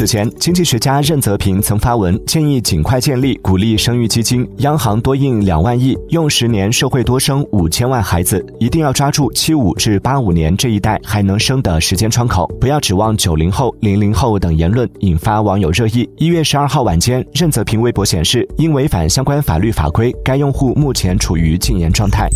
此前经济学家任泽平曾发文建议尽快建立鼓励生育基金央行多印两万亿用十年社会多生五千万孩子一定要抓住七五至八五年这一代还能生的时间窗口不要指望九零后零零后等言论引发网友热议。一月十二号晚间任泽平微博显示因违反相关法律法规该用户目前处于禁言状态。